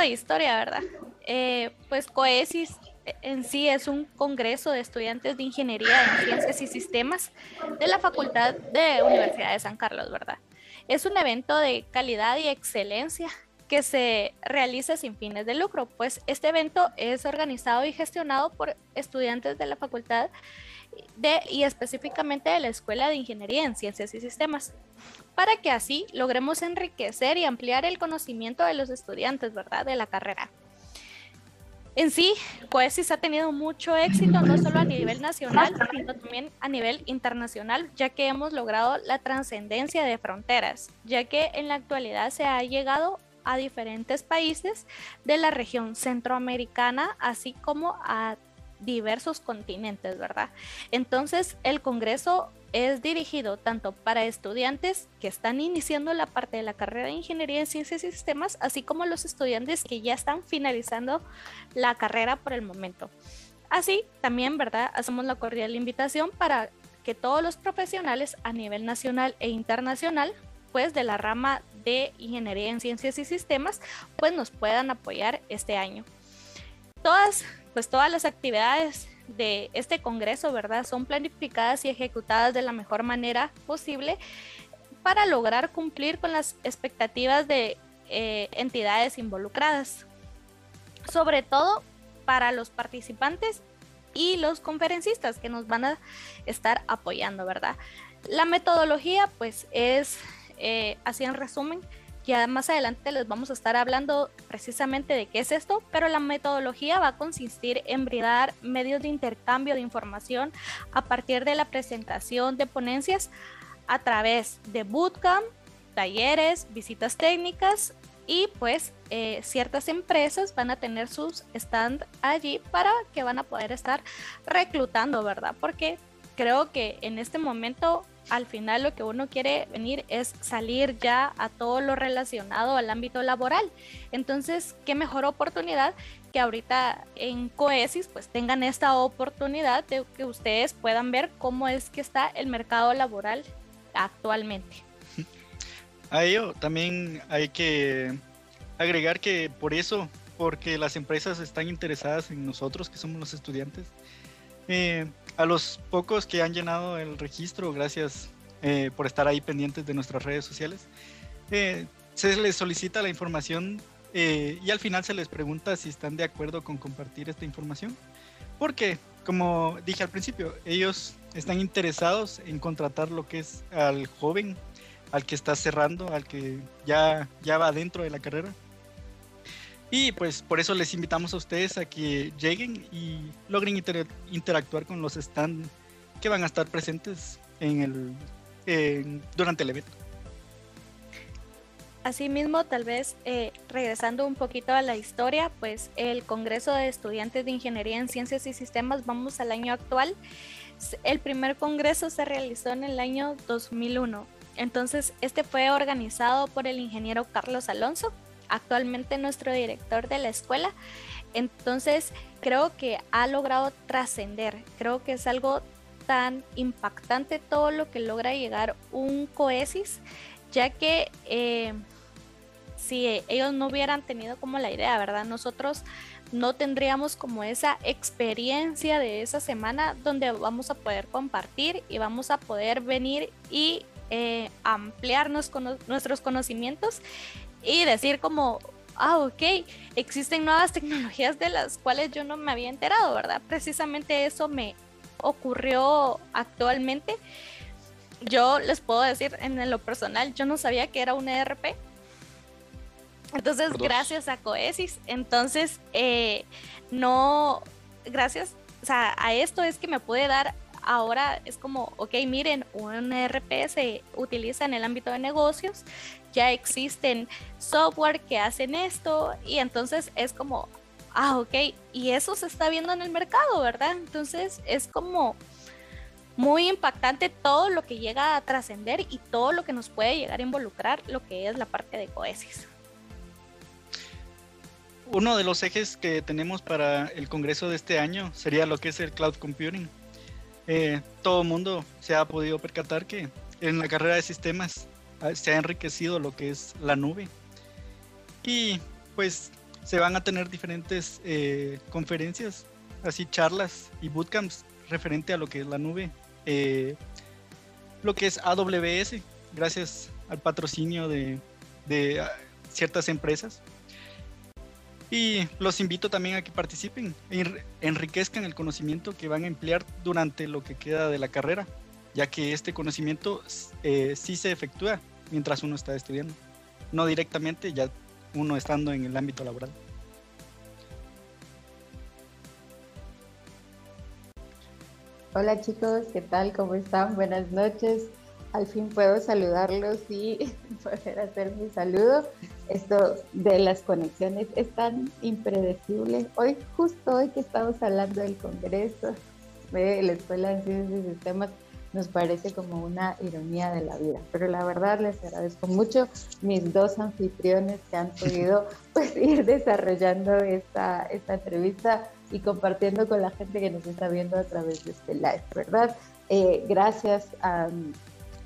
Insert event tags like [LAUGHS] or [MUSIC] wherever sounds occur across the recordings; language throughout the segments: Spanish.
de historia, ¿verdad? Eh, pues COESIS en sí es un congreso de estudiantes de ingeniería en ciencias y sistemas de la Facultad de Universidad de San Carlos, ¿verdad? Es un evento de calidad y excelencia que se realiza sin fines de lucro, pues este evento es organizado y gestionado por estudiantes de la facultad de, y específicamente de la Escuela de Ingeniería en Ciencias y Sistemas, para que así logremos enriquecer y ampliar el conocimiento de los estudiantes, ¿verdad?, de la carrera. En sí, Coesis ha tenido mucho éxito, no solo a nivel nacional, sino también a nivel internacional, ya que hemos logrado la trascendencia de fronteras, ya que en la actualidad se ha llegado a diferentes países de la región centroamericana, así como a diversos continentes, ¿verdad? Entonces, el Congreso es dirigido tanto para estudiantes que están iniciando la parte de la carrera de Ingeniería en Ciencias y Sistemas, así como los estudiantes que ya están finalizando la carrera por el momento. Así, también, ¿verdad? Hacemos la cordial invitación para que todos los profesionales a nivel nacional e internacional, pues de la rama de Ingeniería en Ciencias y Sistemas, pues nos puedan apoyar este año. Todas, pues todas las actividades de este Congreso, ¿verdad? Son planificadas y ejecutadas de la mejor manera posible para lograr cumplir con las expectativas de eh, entidades involucradas. Sobre todo para los participantes y los conferencistas que nos van a estar apoyando, ¿verdad? La metodología, pues, es, eh, así en resumen, ya más adelante les vamos a estar hablando precisamente de qué es esto, pero la metodología va a consistir en brindar medios de intercambio de información a partir de la presentación de ponencias a través de bootcamp, talleres, visitas técnicas y pues eh, ciertas empresas van a tener sus stand allí para que van a poder estar reclutando, ¿verdad? Porque creo que en este momento al final lo que uno quiere venir es salir ya a todo lo relacionado al ámbito laboral. Entonces, qué mejor oportunidad que ahorita en Coesis pues tengan esta oportunidad de que ustedes puedan ver cómo es que está el mercado laboral actualmente. A ello también hay que agregar que por eso, porque las empresas están interesadas en nosotros que somos los estudiantes, eh, a los pocos que han llenado el registro, gracias eh, por estar ahí pendientes de nuestras redes sociales, eh, se les solicita la información y al final se les pregunta si están de acuerdo con compartir esta información. Porque, como dije al principio, ellos están interesados en contratar lo que es al joven, al que está cerrando, al que ya, ya va dentro de la carrera. Y pues por eso les invitamos a ustedes a que lleguen y logren interactuar con los stands que van a estar presentes durante el evento. Asimismo, tal vez eh, regresando un poquito a la historia, pues el Congreso de Estudiantes de Ingeniería en Ciencias y Sistemas, vamos al año actual. El primer congreso se realizó en el año 2001. Entonces, este fue organizado por el ingeniero Carlos Alonso, actualmente nuestro director de la escuela. Entonces, creo que ha logrado trascender. Creo que es algo tan impactante todo lo que logra llegar un coesis, ya que eh, si ellos no hubieran tenido como la idea, ¿verdad? Nosotros no tendríamos como esa experiencia de esa semana donde vamos a poder compartir y vamos a poder venir y eh, ampliarnos con nuestros conocimientos y decir como, ah, ok, existen nuevas tecnologías de las cuales yo no me había enterado, ¿verdad? Precisamente eso me ocurrió actualmente. Yo les puedo decir en lo personal, yo no sabía que era un ERP. Entonces, gracias a Coesis, entonces, eh, no, gracias a esto es que me puede dar ahora es como, ok, miren, un ERP se utiliza en el ámbito de negocios, ya existen software que hacen esto y entonces es como, ah, ok, y eso se está viendo en el mercado, ¿verdad? Entonces es como muy impactante todo lo que llega a trascender y todo lo que nos puede llegar a involucrar lo que es la parte de Coesis. Uno de los ejes que tenemos para el Congreso de este año sería lo que es el cloud computing. Eh, todo el mundo se ha podido percatar que en la carrera de sistemas se ha enriquecido lo que es la nube. Y pues se van a tener diferentes eh, conferencias, así charlas y bootcamps referente a lo que es la nube, eh, lo que es AWS, gracias al patrocinio de, ah, ciertas empresas. Y los invito también a que participen, enriquezcan el conocimiento que van a emplear durante lo que queda de la carrera, ya que este conocimiento eh, sí se efectúa mientras uno está estudiando, no directamente ya uno estando en el ámbito laboral. Hola chicos, ¿qué tal? ¿Cómo están? Buenas noches. Al fin puedo saludarlos y [LAUGHS] poder hacer mi saludo. Esto de las conexiones es tan impredecible. Hoy, justo hoy que estamos hablando del Congreso de la Escuela de Ciencias y Sistemas, nos parece como una ironía de la vida. Pero la verdad les agradezco mucho mis dos anfitriones que han podido [LAUGHS] pues, ir desarrollando esta, esta entrevista y compartiendo con la gente que nos está viendo a través de este live, ¿verdad? Eh, gracias a,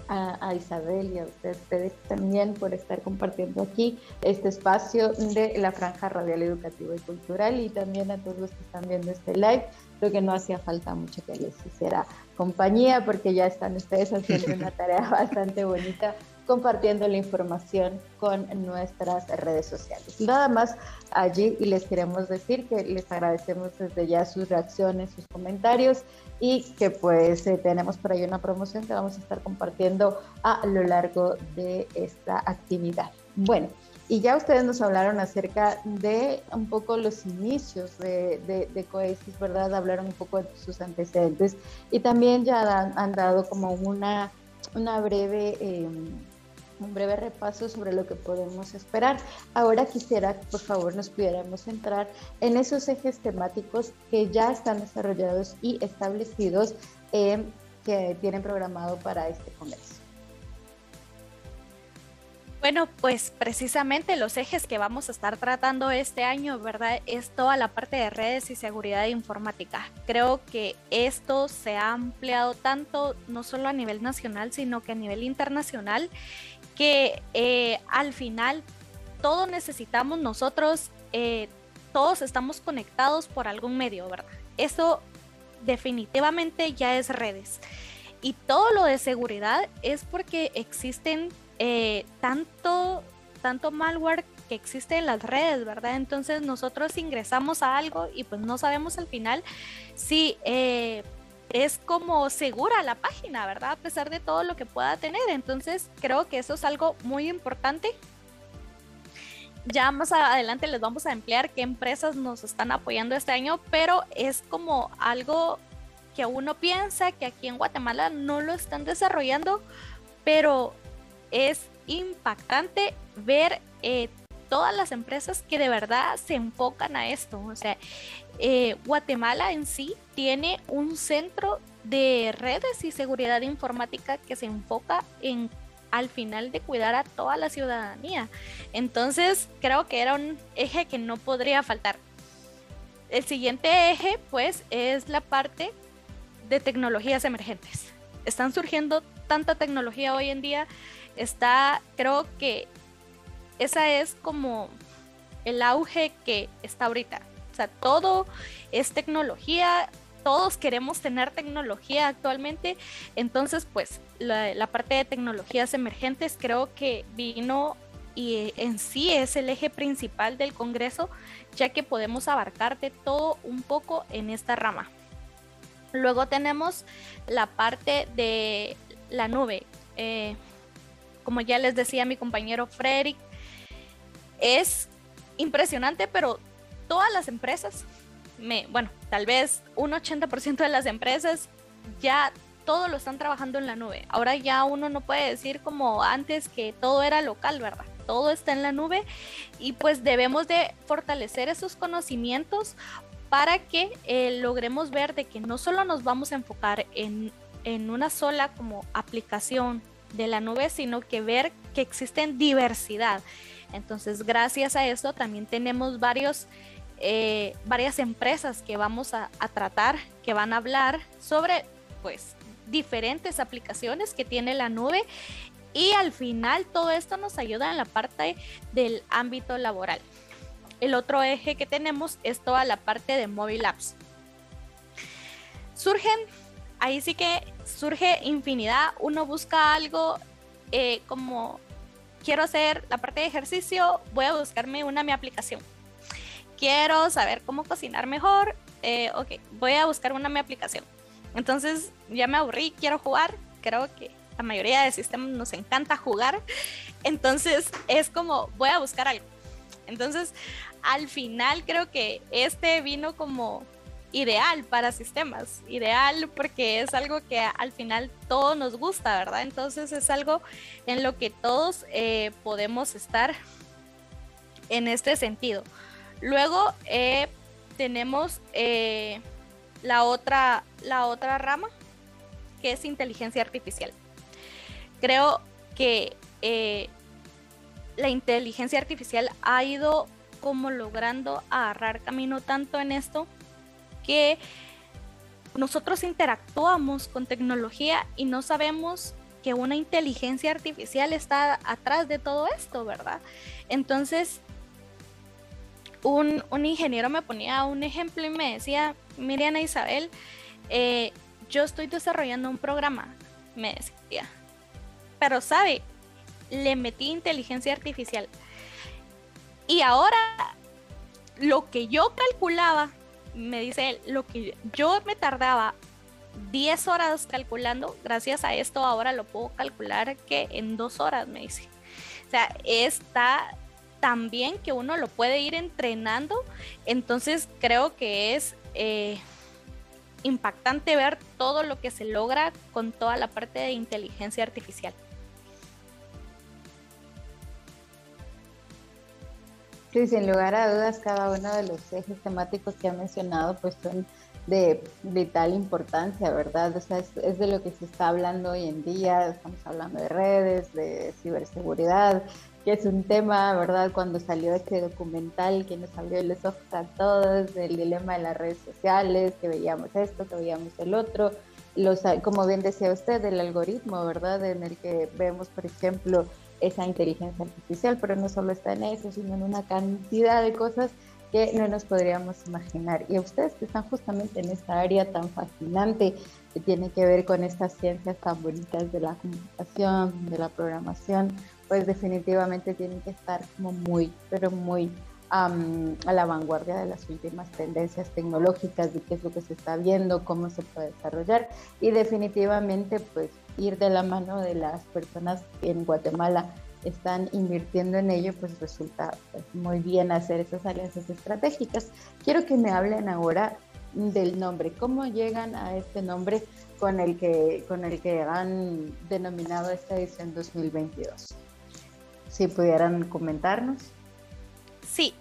a, Isabel y a ustedes, también por estar compartiendo aquí este espacio de la franja radial educativa y cultural y también a todos los que están viendo este live. Creo que no hacía falta mucho que les hiciera compañía porque ya están ustedes haciendo una [LAUGHS] tarea bastante bonita compartiendo la información con nuestras redes sociales. Nada más allí y les queremos decir que les agradecemos desde ya sus reacciones, sus comentarios y que pues eh, tenemos por ahí una promoción que vamos a estar compartiendo a lo largo de esta actividad. Bueno, y ya ustedes nos hablaron acerca de un poco los inicios de, de, Coesis, ¿verdad? Hablaron un poco de sus antecedentes y también ya han, dado como una, una breve... Em, un breve repaso sobre lo que podemos esperar. Ahora quisiera que por favor nos pudiéramos centrar en esos ejes temáticos que ya están desarrollados y establecidos eh, que tienen programado para este congreso. Bueno, pues precisamente los ejes que vamos a estar tratando este año, ¿verdad? Es toda la parte de redes y seguridad informática. Creo que esto se ha ampliado tanto, no solo a nivel nacional, sino que a nivel internacional que eh, al final todos necesitamos nosotros, eh, todos estamos conectados por algún medio, ¿verdad? Eso definitivamente ya es redes. Y todo lo de seguridad es porque existen eh, tanto, tanto malware que existe en las redes, ¿verdad? Entonces nosotros ingresamos a algo y pues no sabemos al final si es como segura la página, ¿verdad? A pesar de todo lo que pueda tener. Entonces creo que eso es algo muy importante. Ya más adelante les vamos a emplear qué empresas nos están apoyando este año, pero es como algo que uno piensa que aquí en Guatemala no lo están desarrollando, pero es impactante ver eh, todas las empresas que de verdad se enfocan a esto. O sea, eh, Guatemala en sí tiene un centro de redes y seguridad informática que se enfoca en al final de cuidar a toda la ciudadanía. Entonces creo que era un eje que no podría faltar. El siguiente eje pues es la parte de tecnologías emergentes. Están surgiendo tanta tecnología hoy en día. Está, creo que esa es como el auge que está ahorita. O sea, todo es tecnología, todos queremos tener tecnología actualmente, entonces pues la, parte de tecnologías emergentes creo que vino y en sí es el eje principal del Congreso, ya que podemos abarcar de todo un poco en esta rama. Luego tenemos la parte de la nube. Eh, como ya les decía mi compañero Frederick, es impresionante, pero todas las empresas, bueno, tal vez un 80% de las empresas ya todo lo están trabajando en la nube. Ahora ya uno no puede decir como antes que todo era local, ¿verdad? Todo está en la nube y pues debemos de fortalecer esos conocimientos para que eh, logremos ver de que no solo nos vamos a enfocar en, en una sola como aplicación de la nube, sino que ver que existen diversidad. Entonces, gracias a esto también tenemos varios eh, varias empresas que vamos a, tratar, que van a hablar sobre pues diferentes aplicaciones que tiene la nube y al final todo esto nos ayuda en la parte del ámbito laboral. el otro eje que tenemos es toda la parte de mobile apps. Surgen, ahí sí que surge infinidad, uno busca algo eh, como quiero hacer la parte de ejercicio, voy a buscarme una mi aplicación. Quiero saber cómo cocinar mejor, eh, ok, voy a buscar una mi aplicación. Entonces ya me aburrí, quiero jugar, creo que la mayoría de sistemas nos encanta jugar, entonces es como voy a buscar algo. Entonces al final creo que este vino como ideal para sistemas, ideal porque es algo que al final todo nos gusta, ¿verdad? Entonces es algo en lo que todos eh, podemos estar en este sentido. Luego eh, tenemos eh, la, otra, la otra rama que es inteligencia artificial. Creo que la inteligencia artificial ha ido como logrando agarrar camino tanto en esto que nosotros interactuamos con tecnología y no sabemos que una inteligencia artificial está atrás de todo esto, ¿verdad? Entonces, un, ingeniero me ponía un ejemplo y me decía, Miriana Isabel, eh, yo estoy desarrollando un programa, me decía, pero sabe, le metí inteligencia artificial. Y ahora lo que yo calculaba me dice lo que yo me tardaba 10 horas calculando, gracias a esto ahora lo puedo calcular que en dos horas, me dice. O sea, está tan bien que uno lo puede ir entrenando, entonces creo que es eh, impactante ver todo lo que se logra con toda la parte de inteligencia artificial. Sí, sin lugar a dudas, cada uno de los ejes temáticos que ha mencionado pues son de vital importancia, ¿verdad? O sea, es, de lo que se está hablando hoy en día, estamos hablando de redes, de ciberseguridad, que es un tema, ¿verdad? Cuando salió este documental que nos abrió los ojos a todos, del dilema de las redes sociales, que veíamos esto, que veíamos el otro, los, como bien decía usted, el algoritmo, ¿verdad? En el que vemos, por ejemplo, esa inteligencia artificial, pero no solo está en eso, sino en una cantidad de cosas que no nos podríamos imaginar. Y a ustedes que están justamente en esta área tan fascinante que tiene que ver con estas ciencias tan bonitas de la computación, de la programación, pues definitivamente tienen que estar como muy, pero muy a la vanguardia de las últimas tendencias tecnológicas, de qué es lo que se está viendo, cómo se puede desarrollar y definitivamente pues ir de la mano de las personas que en Guatemala están invirtiendo en ello, pues resulta pues, muy bien hacer esas alianzas estratégicas. Quiero que me hablen ahora del nombre, cómo llegan a este nombre con el que, con el que han denominado esta edición 2022. Si pudieran comentarnos. Sí,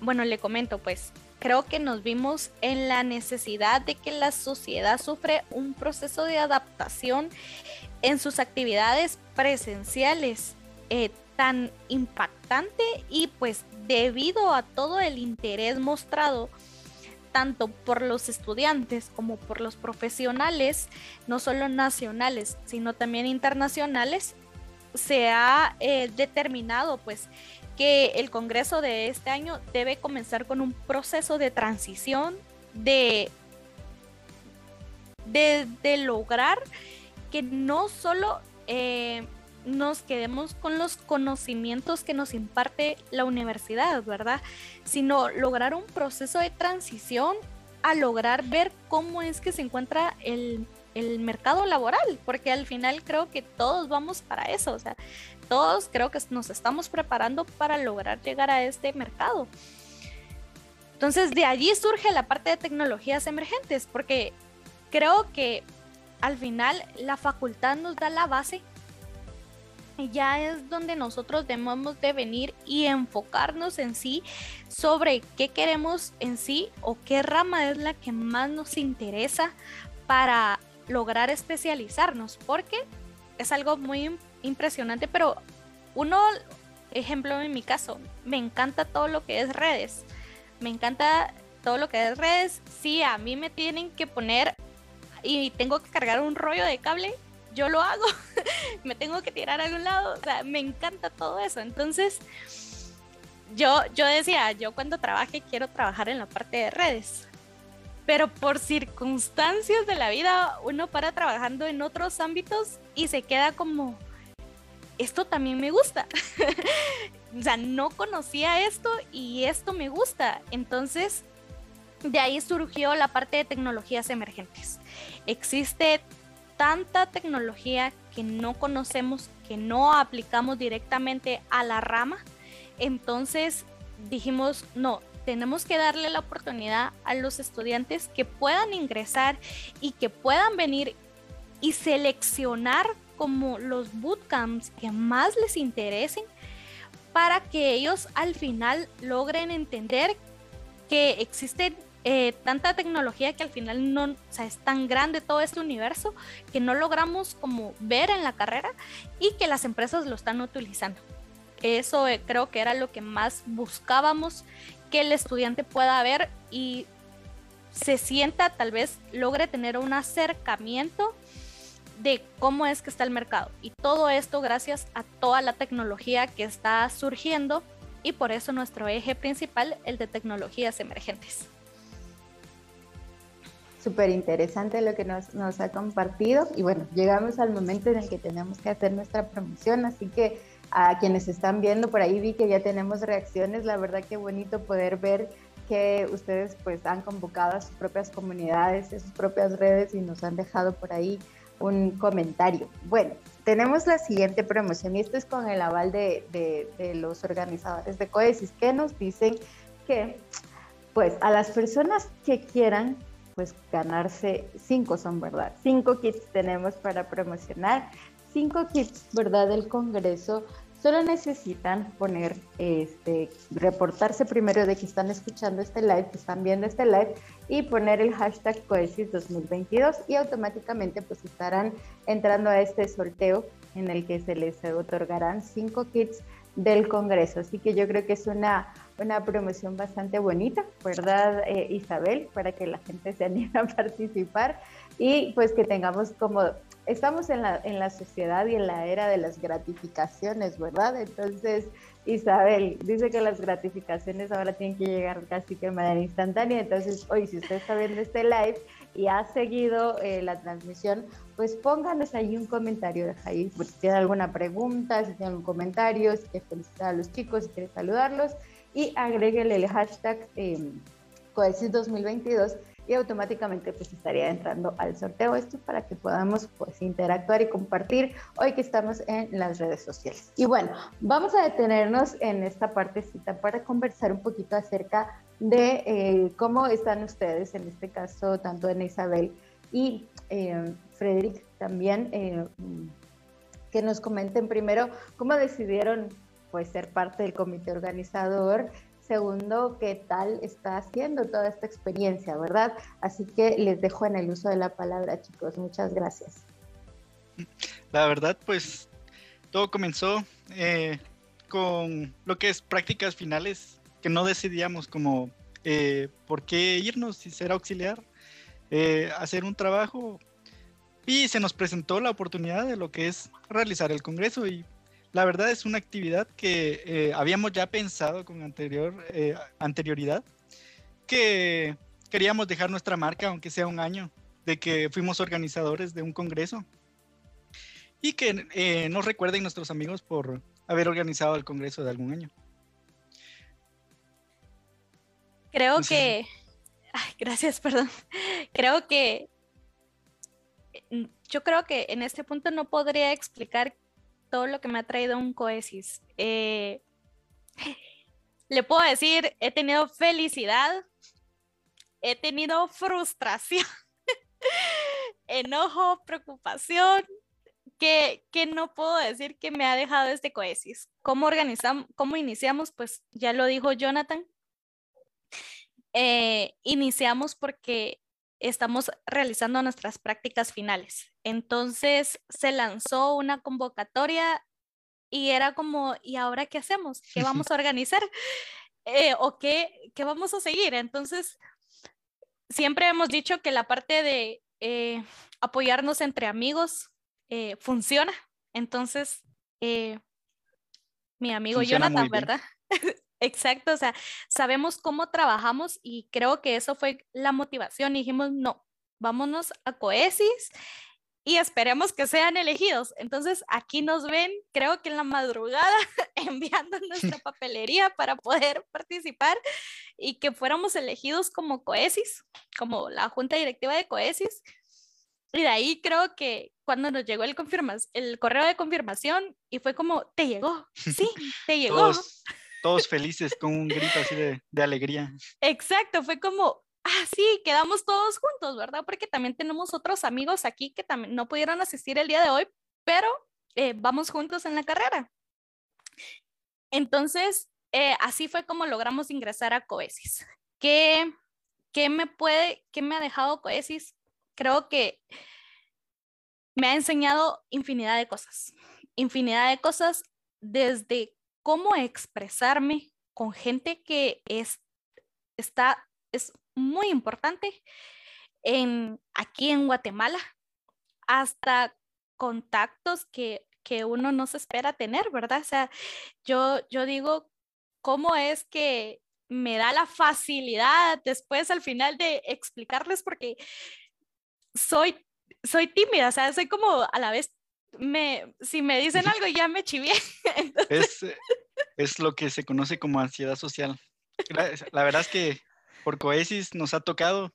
bueno, le comento pues, creo que nos vimos en la necesidad de que la sociedad sufre un proceso de adaptación en sus actividades presenciales eh, tan impactante y pues debido a todo el interés mostrado tanto por los estudiantes como por los profesionales, no solo nacionales, sino también internacionales, se ha eh, determinado pues que el Congreso de este año debe comenzar con un proceso de transición, de, de, lograr que no solo eh, nos quedemos con los conocimientos que nos imparte la universidad, ¿verdad? Sino lograr un proceso de transición a lograr ver cómo es que se encuentra el, el mercado laboral, porque al final creo que todos vamos para eso, o sea, todos creo que nos estamos preparando para lograr llegar a este mercado. Entonces de allí surge la parte de tecnologías emergentes, porque creo que al final la facultad nos da la base y ya es donde nosotros debemos de venir y enfocarnos en sí sobre qué queremos en sí o qué rama es la que más nos interesa para lograr especializarnos, porque es algo muy impresionante, pero uno, ejemplo en mi caso, me encanta todo lo que es redes. Me encanta todo lo que es redes. Si a mí me tienen que poner y tengo que cargar un rollo de cable, yo lo hago. [LAUGHS] me tengo que tirar a algún lado. O sea, me encanta todo eso. Entonces, yo, yo decía, yo cuando trabaje quiero trabajar en la parte de redes, pero por circunstancias de la vida uno para trabajando en otros ámbitos y se queda como, esto también me gusta. [LAUGHS] o sea, no conocía esto y esto me gusta. Entonces, de ahí surgió la parte de tecnologías emergentes. Existe tanta tecnología que no conocemos, que no aplicamos directamente a la rama. Entonces dijimos, no, tenemos que darle la oportunidad a los estudiantes que puedan ingresar y que puedan venir y seleccionar como los bootcamps que más les interesen para que ellos al final logren entender que existen eh, tanta tecnología que al final no, o sea, es tan grande todo este universo que no logramos como ver en la carrera y que las empresas lo están utilizando. Eso eh, creo que era lo que más buscábamos, que el estudiante pueda ver y se sienta, tal vez logre tener un acercamiento de cómo es que está el mercado. Y todo esto gracias a toda la tecnología que está surgiendo y por eso nuestro eje principal, el de tecnologías emergentes. Súper interesante lo que nos, ha compartido. Y bueno, llegamos al momento en el que tenemos que hacer nuestra promoción, así que a quienes están viendo por ahí vi que ya tenemos reacciones, la verdad que bonito poder ver que ustedes pues han convocado a sus propias comunidades, a sus propias redes y nos han dejado por ahí un comentario. Bueno, tenemos la siguiente promoción y esto es con el aval de, de, de los organizadores de Coesis que nos dicen que pues a las personas que quieran pues ganarse cinco son, ¿verdad? Cinco kits tenemos para promocionar. Cinco kits, ¿verdad? Del Congreso. Solo necesitan poner, este, reportarse primero de que están escuchando este live, que están viendo este live y poner el hashtag Coesis 2022 y automáticamente pues estarán entrando a este sorteo en el que se les otorgarán cinco kits del Congreso. Así que yo creo que es una una promoción bastante bonita, ¿verdad, eh, Isabel? Para que la gente se anime a [LAUGHS] participar y pues que tengamos como, estamos en la, en la sociedad y en la era de las gratificaciones, ¿verdad? Entonces, Isabel dice que las gratificaciones ahora tienen que llegar casi que de manera instantánea, entonces hoy si usted está viendo este live y ha seguido eh, la transmisión, pues pónganos ahí un comentario, deja ahí, si tiene alguna pregunta, si tiene algún comentario, si quiere felicitar a los chicos, si quiere saludarlos, y agréguele el hashtag eh, Coesis 2022 y automáticamente pues estaría entrando al sorteo esto para que podamos pues interactuar y compartir hoy que estamos en las redes sociales. Y bueno, vamos a detenernos en esta partecita para conversar un poquito acerca de eh, cómo están ustedes, en este caso tanto en Isabel y eh, Frederick también, eh, que nos comenten primero cómo decidieron pues ser parte del comité organizador. Segundo, qué tal está haciendo toda esta experiencia, ¿verdad? Así que les dejo en el uso de la palabra, chicos. Muchas gracias. La verdad, pues todo comenzó eh, con lo que es prácticas finales, que no decidíamos como eh, por qué irnos si ser auxiliar, eh, hacer un trabajo y se nos presentó la oportunidad de lo que es realizar el Congreso y la verdad es una actividad que eh, habíamos ya pensado con anterior, eh, anterioridad, que queríamos dejar nuestra marca, aunque sea un año, de que fuimos organizadores de un congreso y que eh, nos recuerden nuestros amigos por haber organizado el congreso de algún año. Creo que, gracias, [LAUGHS] perdón. Creo que yo creo que en este punto no podría explicar todo lo que me ha traído un coesis. Eh, le puedo decir, he tenido felicidad, he tenido frustración, [LAUGHS] enojo, preocupación, que, que, no puedo decir que me ha dejado este coesis. ¿Cómo organizamos, cómo iniciamos? Pues ya lo dijo Jonathan. Eh, iniciamos porque estamos realizando nuestras prácticas finales. Entonces se lanzó una convocatoria y era como, ¿y ahora qué hacemos? ¿Qué [LAUGHS] vamos a organizar? Eh, ¿O qué, qué, vamos a seguir? Entonces, siempre hemos dicho que la parte de eh, apoyarnos entre amigos eh, funciona. Entonces, mi amigo Jonathan, ¿verdad? [LAUGHS] Exacto, o sea, sabemos cómo trabajamos y creo que eso fue la motivación. Y dijimos, no, vámonos a Coesis y esperemos que sean elegidos. Entonces, aquí nos ven, creo que en la madrugada, [LAUGHS] enviando [LAUGHS] nuestra papelería para poder participar y que fuéramos elegidos como Coesis, como la junta directiva de Coesis. Y de ahí creo que cuando nos llegó el, el correo de confirmación y fue como, te llegó, sí, [LAUGHS] te llegó todos felices con un grito así de, alegría. Exacto, fue como, ah, sí, quedamos todos juntos, ¿verdad? Porque también tenemos otros amigos aquí que también no pudieron asistir el día de hoy, pero eh, vamos juntos en la carrera. Entonces, eh, así fue como logramos ingresar a Coesis. ¿Qué, ¿Qué me puede, qué me ha dejado Coesis? Creo que me ha enseñado infinidad de cosas, infinidad de cosas desde cómo expresarme con gente que es, está, es muy importante aquí en Guatemala, hasta contactos que, que uno no se espera tener, ¿verdad? O sea, yo, yo digo, ¿cómo es que me da la facilidad después al final de explicarles porque soy, soy tímida, o sea, soy como a la vez me, si me dicen algo ya me chivié. [LAUGHS] Es, es, lo que se conoce como ansiedad social. La, verdad es que por Coesis nos ha tocado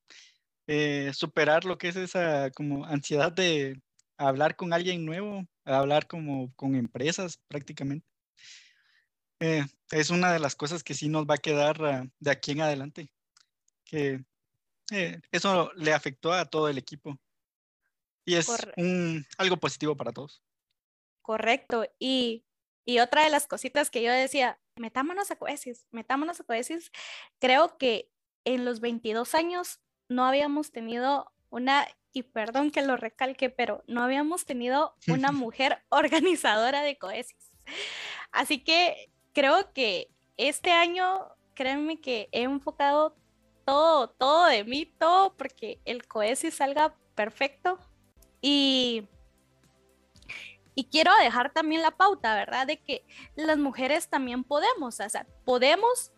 eh, superar lo que es esa como ansiedad de hablar con alguien nuevo, hablar como con empresas prácticamente. Eh, es una de las cosas que sí nos va a quedar ah, de aquí en adelante, que eh, eso le afectó a todo el equipo. Y es un, algo positivo para todos. Correcto. Y, y, otra de las cositas que yo decía, metámonos a Coesis, metámonos a Coesis. Creo que en los 22 años no habíamos tenido una, y perdón que lo recalque, pero no habíamos tenido una [LAUGHS] mujer organizadora de Coesis. Así que creo que este año, créanme que he enfocado todo, todo de mí, todo, porque el Coesis salga perfecto, y, y quiero dejar también la pauta, ¿verdad? De que las mujeres también podemos, o sea, podemos,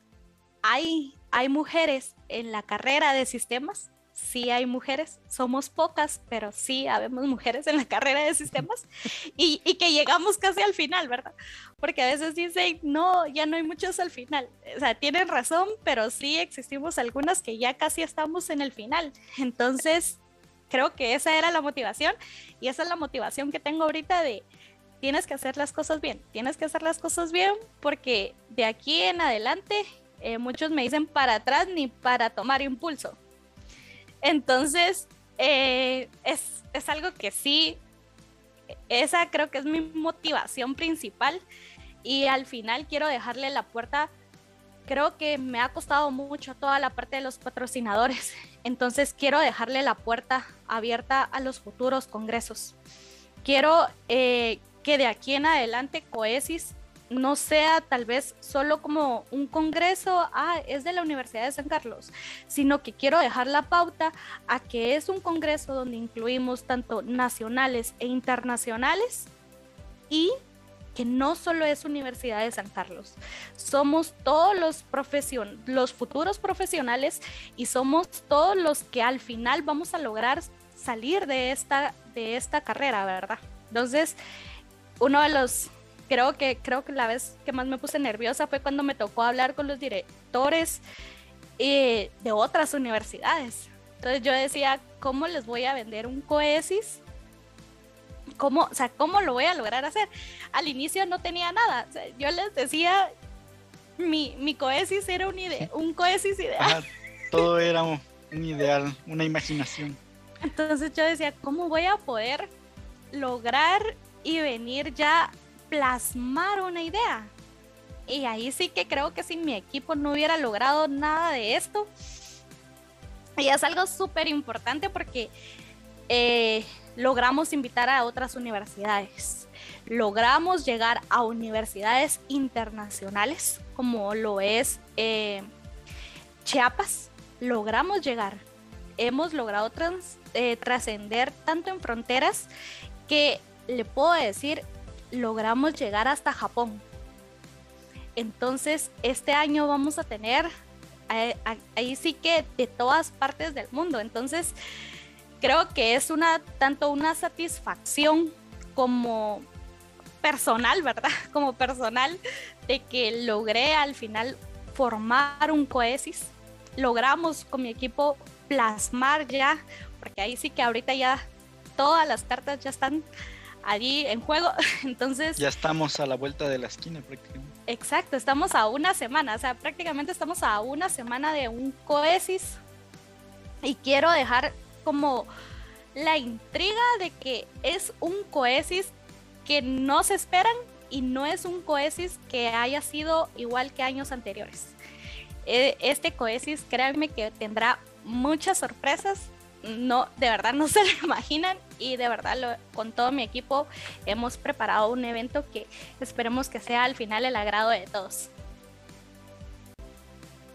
hay, hay mujeres en la carrera de sistemas, sí hay mujeres, somos pocas, pero sí habemos mujeres en la carrera de sistemas [LAUGHS] y, y, que llegamos casi al final, ¿verdad? Porque a veces dicen, no, ya no hay muchos al final. O sea, tienen razón, pero sí existimos algunas que ya casi estamos en el final. Entonces, creo que esa era la motivación y esa es la motivación que tengo ahorita de tienes que hacer las cosas bien, tienes que hacer las cosas bien porque de aquí en adelante eh, muchos me dicen para atrás ni para tomar impulso. Entonces, eh, es, es algo que sí, esa creo que es mi motivación principal y al final quiero dejarle la puerta creo que me ha costado mucho toda la parte de los patrocinadores. [LAUGHS] Entonces quiero dejarle la puerta abierta a los futuros congresos. Quiero eh, que de aquí en adelante Coesis no sea tal vez solo como un congreso, ah, es de la Universidad de San Carlos, sino que quiero dejar la pauta a que es un congreso donde incluimos tanto nacionales e internacionales y que no solo es Universidad de San Carlos, somos todos los, profesion los futuros profesionales y somos todos los que al final vamos a lograr salir de esta, de esta carrera, ¿verdad? Entonces, uno de los, creo que, creo que la vez que más me puse nerviosa fue cuando me tocó hablar con los directores eh, de otras universidades. Entonces yo decía, ¿cómo les voy a vender un coesis ¿cómo, o sea, ¿cómo lo voy a lograr hacer? Al inicio no tenía nada. yo les decía, mi, mi coesis era un, ide un coesis ideal. todo era un, ideal, una imaginación. Entonces yo decía, ¿cómo voy a poder lograr y venir ya plasmar una idea? Y ahí sí que creo que si mi equipo no hubiera logrado nada de esto, y es algo súper importante porque eh, logramos invitar a otras universidades, logramos llegar a universidades internacionales como lo es eh, Chiapas, logramos llegar, hemos logrado eh, trascender tanto en fronteras que le puedo decir, logramos llegar hasta Japón. Entonces, este año vamos a tener ahí sí que de todas partes del mundo. Entonces, creo que es una tanto una satisfacción como personal, ¿verdad? [LAUGHS] Como personal de que logré al final formar un coesis. Logramos con mi equipo plasmar ya, porque ahí sí que ahorita ya todas las cartas ya están allí en juego. [LAUGHS] Entonces. Ya estamos a la vuelta de la esquina prácticamente. Exacto, estamos a una semana, o sea, prácticamente estamos a una semana de un coesis. Y quiero dejar como la intriga de que es un coesis que no se esperan y no es un coesis que haya sido igual que años anteriores. E, este coesis, créanme que tendrá muchas sorpresas no, de verdad no [LAUGHS] se lo imaginan y de verdad con todo mi equipo hemos preparado un evento que esperemos que sea al final el agrado de todos.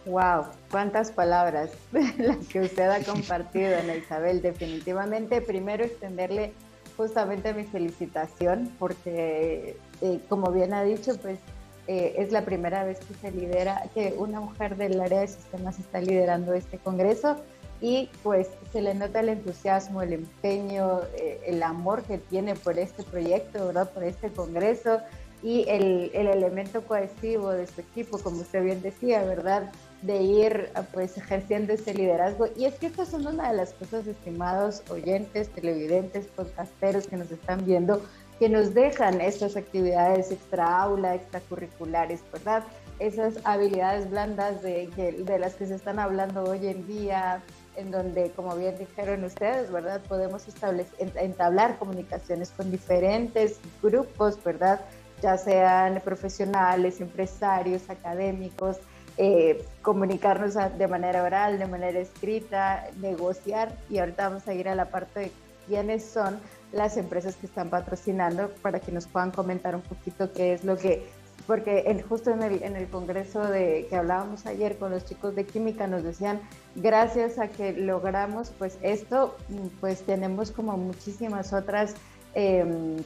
Wow, cuántas palabras [LAUGHS] las que usted ha compartido, Ana Isabel. Definitivamente, primero extenderle justamente mi felicitación, porque eh, como bien ha dicho, pues eh, es la primera vez que se lidera, que una mujer del área de sistemas está liderando este congreso y pues se le nota el entusiasmo, el empeño, eh, el amor que tiene por este proyecto, ¿verdad? Por este congreso y el, el, elemento cohesivo de su equipo, como usted bien decía, ¿verdad? De ir pues ejerciendo ese liderazgo. Y es que estas son una de las cosas, estimados oyentes, televidentes, podcasteros que nos están viendo, que nos dejan estas actividades extra aula, extracurriculares, ¿verdad? Esas habilidades blandas de, de las que se están hablando hoy en día, en donde, como bien dijeron ustedes, ¿verdad? Podemos establecer, entablar comunicaciones con diferentes grupos, ¿verdad? Ya sean profesionales, empresarios, académicos, eh, comunicarnos de manera oral, de manera escrita, negociar. Y ahorita vamos a ir a la parte de quiénes son las empresas que están patrocinando para que nos puedan comentar un poquito qué es lo que porque justo en el, en el congreso de, que hablábamos ayer con los chicos de química nos decían, gracias a que logramos pues esto, pues tenemos como muchísimas otras em,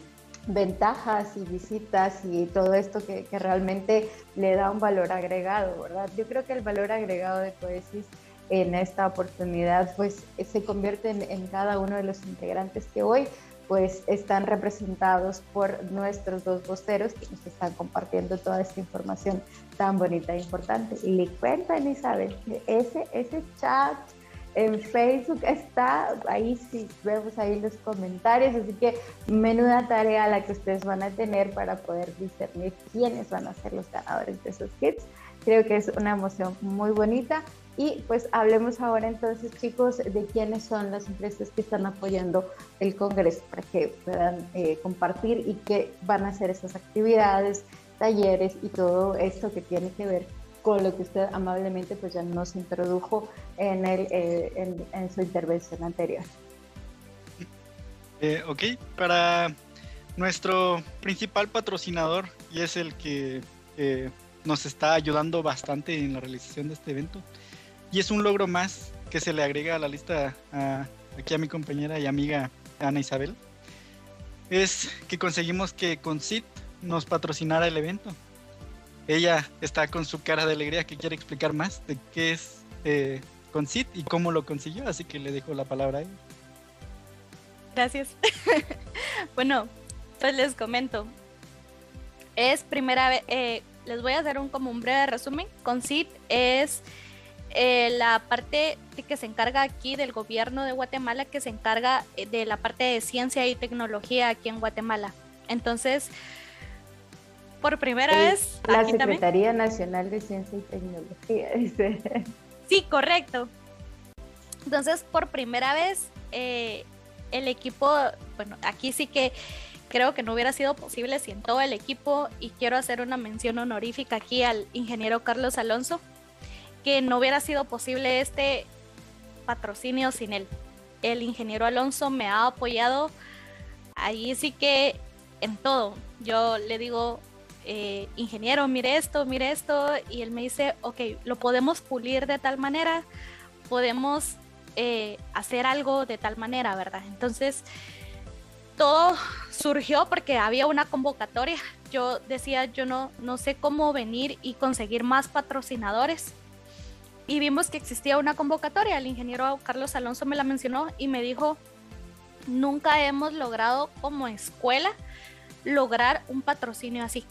ventajas y visitas y todo esto que, que, realmente le da un valor agregado, ¿verdad? Yo creo que el valor agregado de Coesis en esta oportunidad pues se convierte en, cada uno de los integrantes que hoy pues están representados por nuestros dos voceros que nos están compartiendo toda esta información tan bonita e importante. Y le cuentan, Isabel, que ese, ese chat en Facebook está, ahí sí vemos ahí los comentarios, así que menuda tarea la que ustedes van a tener para poder discernir quiénes van a ser los ganadores de esos kits. Creo que es una emoción muy bonita y pues hablemos ahora entonces, chicos, de quiénes son las empresas que están apoyando el Congreso para que puedan eh, compartir y qué van a hacer esas actividades, talleres y todo esto que tiene que ver con lo que usted amablemente pues ya nos introdujo en, el, eh, en, su intervención anterior. Eh, ok, para nuestro principal patrocinador y es el que nos está ayudando bastante en la realización de este evento, y es un logro más que se le agrega a la lista aquí a mi compañera y amiga Ana Isabel. Es que conseguimos que Concit nos patrocinara el evento. Ella está con su cara de alegría que quiere explicar más de qué es eh, Concit y cómo lo consiguió, así que le dejo la palabra a ella. Gracias. [LAUGHS] bueno, pues les comento. Es primera vez, eh, les voy a hacer un como un breve resumen. Concit es eh, la parte que se encarga aquí del gobierno de Guatemala, que se encarga eh, de la parte de ciencia y tecnología aquí en Guatemala. Entonces, por primera vez... La Secretaría Nacional de Ciencia y Tecnología, [LAUGHS] dice. Sí, correcto. Entonces, por primera vez, eh, el equipo, bueno, aquí sí que creo que no hubiera sido posible sin todo el equipo y quiero hacer una mención honorífica aquí al ingeniero Carlos Alonso, que no hubiera sido posible este patrocinio sin él. El ingeniero Alonso me ha apoyado ahí sí que en todo. Yo le digo, eh, ingeniero, mire esto, mire esto, y él me dice, ok, lo podemos pulir de tal manera, podemos eh, hacer algo de tal manera, ¿verdad? Entonces, todo surgió porque había una convocatoria. Yo decía, yo no, no sé cómo venir y conseguir más patrocinadores. Y vimos que existía una convocatoria. El ingeniero Carlos Alonso me la mencionó y me dijo, nunca hemos logrado como escuela lograr un patrocinio así.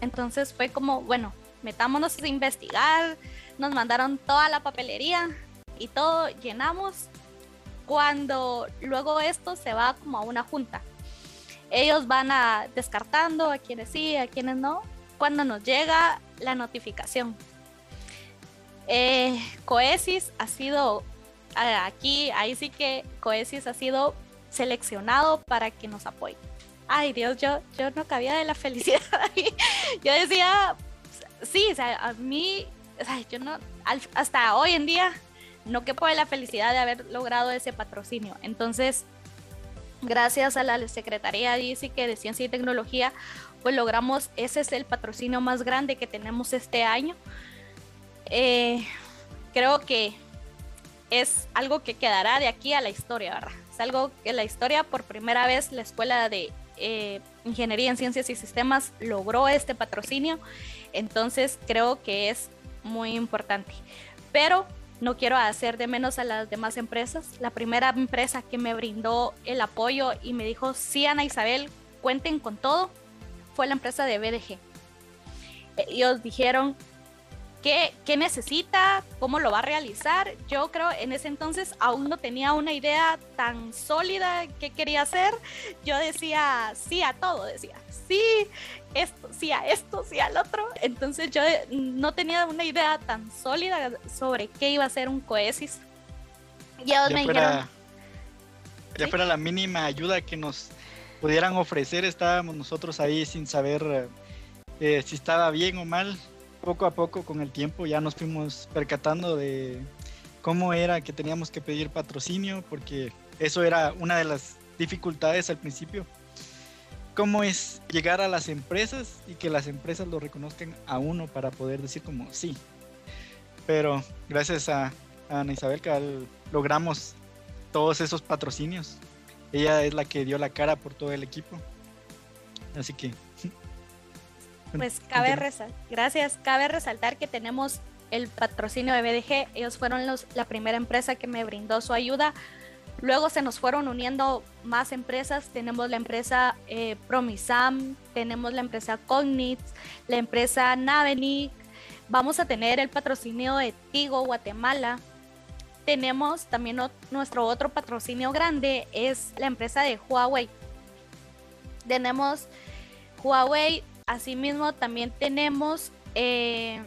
Entonces fue como, bueno, metámonos a investigar, nos mandaron toda la papelería y todo, llenamos. Cuando luego esto se va como a una junta, ellos van a descartando a quienes sí, a quienes no. Cuando nos llega la notificación, eh, Coesis ha sido aquí, ahí sí que Coesis ha sido seleccionado para que nos apoye. Ay Dios, yo, yo no cabía de la felicidad. [LAUGHS] yo decía, sí, o sea, a mí, o sea, yo no, hasta hoy en día no quepo de la felicidad de haber logrado ese patrocinio. Entonces, gracias a la Secretaría que de Ciencia y Tecnología, pues logramos, ese es el patrocinio más grande que tenemos este año. Eh, creo que es algo que quedará de aquí a la historia, ¿verdad? Es algo que la historia, por primera vez, la Escuela de eh, Ingeniería en Ciencias y Sistemas logró este patrocinio. Entonces creo que es muy importante. Pero no quiero hacer de menos a las demás empresas. La primera empresa que me brindó el apoyo y me dijo, sí, Ana Isabel, cuenten con todo, fue la empresa de BDG. Ellos dijeron, ¿Qué, ¿Qué, necesita? ¿Cómo lo va a realizar? Yo creo en ese entonces aún no tenía una idea tan sólida que quería hacer. Yo decía sí a todo, decía sí, esto, sí a esto, sí al otro. Entonces yo no tenía una idea tan sólida sobre qué iba a ser un coesis. Y ellos me dijeron... Ya fuera la mínima ayuda que nos pudieran ofrecer, estábamos nosotros ahí sin saber eh, si estaba bien o mal poco a poco con el tiempo ya nos fuimos percatando de cómo era que teníamos que pedir patrocinio, porque eso era una de las dificultades al principio. Cómo es llegar a las empresas y que las empresas lo reconozcan a uno para poder decir como sí. Pero gracias a, Ana Isabel que logramos todos esos patrocinios. Ella es la que dio la cara por todo el equipo. Así que pues cabe resaltar, gracias, cabe resaltar que tenemos el patrocinio de BDG, ellos fueron la primera empresa que me brindó su ayuda. Luego se nos fueron uniendo más empresas, tenemos la empresa eh, Promisam, tenemos la empresa Cognits, la empresa Naveni, vamos a tener el patrocinio de Tigo Guatemala, tenemos también nuestro otro patrocinio grande, es la empresa de Huawei. Tenemos Huawei Asimismo, también tenemos eh,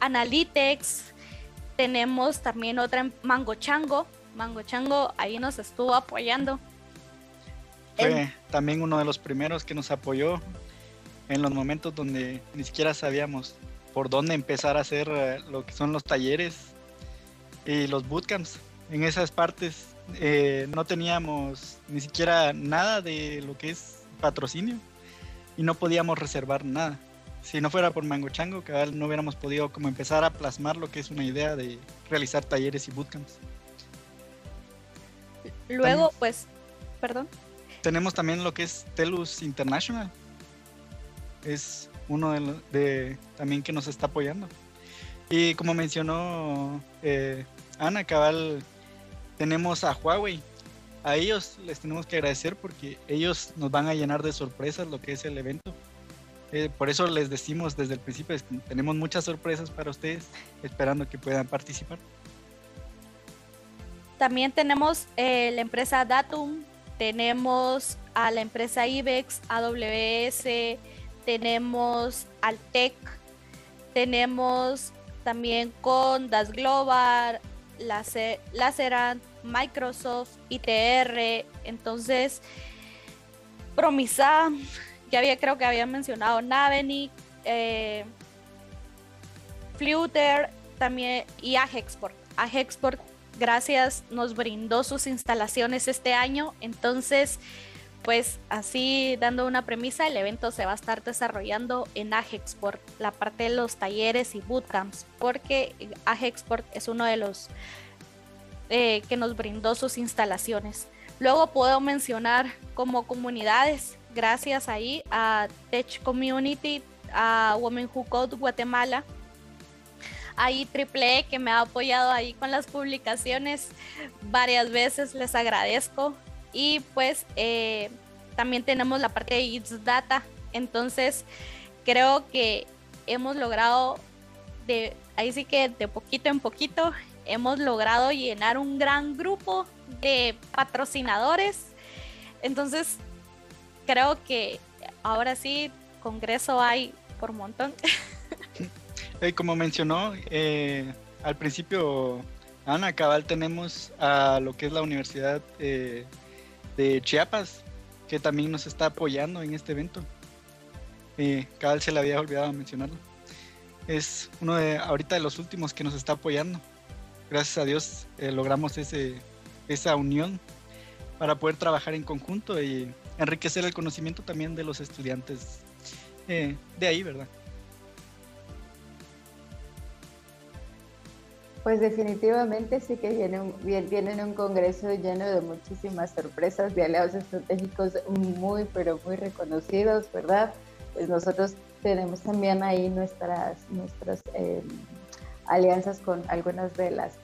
Analytics, tenemos también otra Mango Chango. Mango Chango ahí nos estuvo apoyando. Fue también uno de los primeros que nos apoyó en los momentos donde ni siquiera sabíamos por dónde empezar a hacer eh, lo que son los talleres y los bootcamps. En esas partes eh, no teníamos ni siquiera nada de lo que es patrocinio y no podíamos reservar nada. Si no fuera por Mango Chango, no hubiéramos podido como empezar a plasmar lo que es una idea de realizar talleres y bootcamps. Luego, pues, perdón. Tenemos también lo que es Telus International. Es uno de, también que nos está apoyando. Y como mencionó eh, Ana Cabal, tenemos a Huawei, a ellos les tenemos que agradecer porque ellos nos van a llenar de sorpresas lo que es el evento. Eh, por eso les decimos desde el principio, tenemos muchas sorpresas para ustedes, esperando que puedan participar. También tenemos eh, la empresa Datum, tenemos a la empresa IBEX, AWS, tenemos Altec, tenemos también con Das Global, Lacerant, Microsoft, ITR, entonces Promisa, ya había, creo que había mencionado Naveni, eh, Fluter también y Agexport. Agexport, gracias, nos brindó sus instalaciones este año, entonces pues así dando una premisa, el evento se va a estar desarrollando en Agexport, la parte de los talleres y bootcamps, porque Agexport es uno de los eh, que nos brindó sus instalaciones. Luego puedo mencionar como comunidades, gracias ahí a Tech Community, a Women Who Code Guatemala, ahí Triple E que me ha apoyado ahí con las publicaciones varias veces, les agradezco. Y pues eh, también tenemos la parte de It's Data, entonces creo que hemos logrado de ahí sí que de poquito en poquito hemos logrado llenar un gran grupo de patrocinadores. Entonces, creo que ahora sí, Congreso hay por montón. [LAUGHS] como mencionó eh, al principio, Ana Cabal, tenemos a lo que es la Universidad eh, de Chiapas, que también nos está apoyando en este evento. Eh, Cabal se le había olvidado mencionarlo. Es uno de ahorita de los últimos que nos está apoyando. Gracias a Dios logramos ese, esa unión para poder trabajar en conjunto y enriquecer el conocimiento también de los estudiantes de ahí, ¿verdad? Pues definitivamente sí que viene un, viene un congreso lleno de muchísimas sorpresas, de aliados estratégicos muy, pero muy reconocidos, ¿verdad? Pues nosotros tenemos también ahí nuestras, nuestras em, alianzas con algunas de las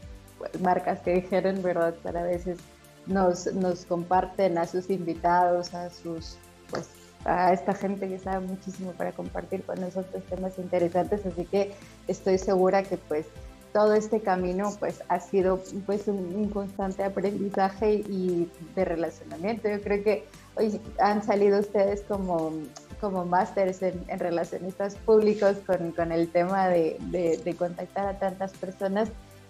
marcas que dijeron, ¿verdad? Para a veces nos, nos comparten a sus invitados, a sus, pues, a esta gente que sabe muchísimo para compartir con nosotros temas interesantes, así que estoy segura que pues todo este camino pues ha sido pues un, constante aprendizaje y de relacionamiento. Yo creo que hoy han salido ustedes como, como másters en, relacionistas públicos con, con el tema de, de, contactar a tantas personas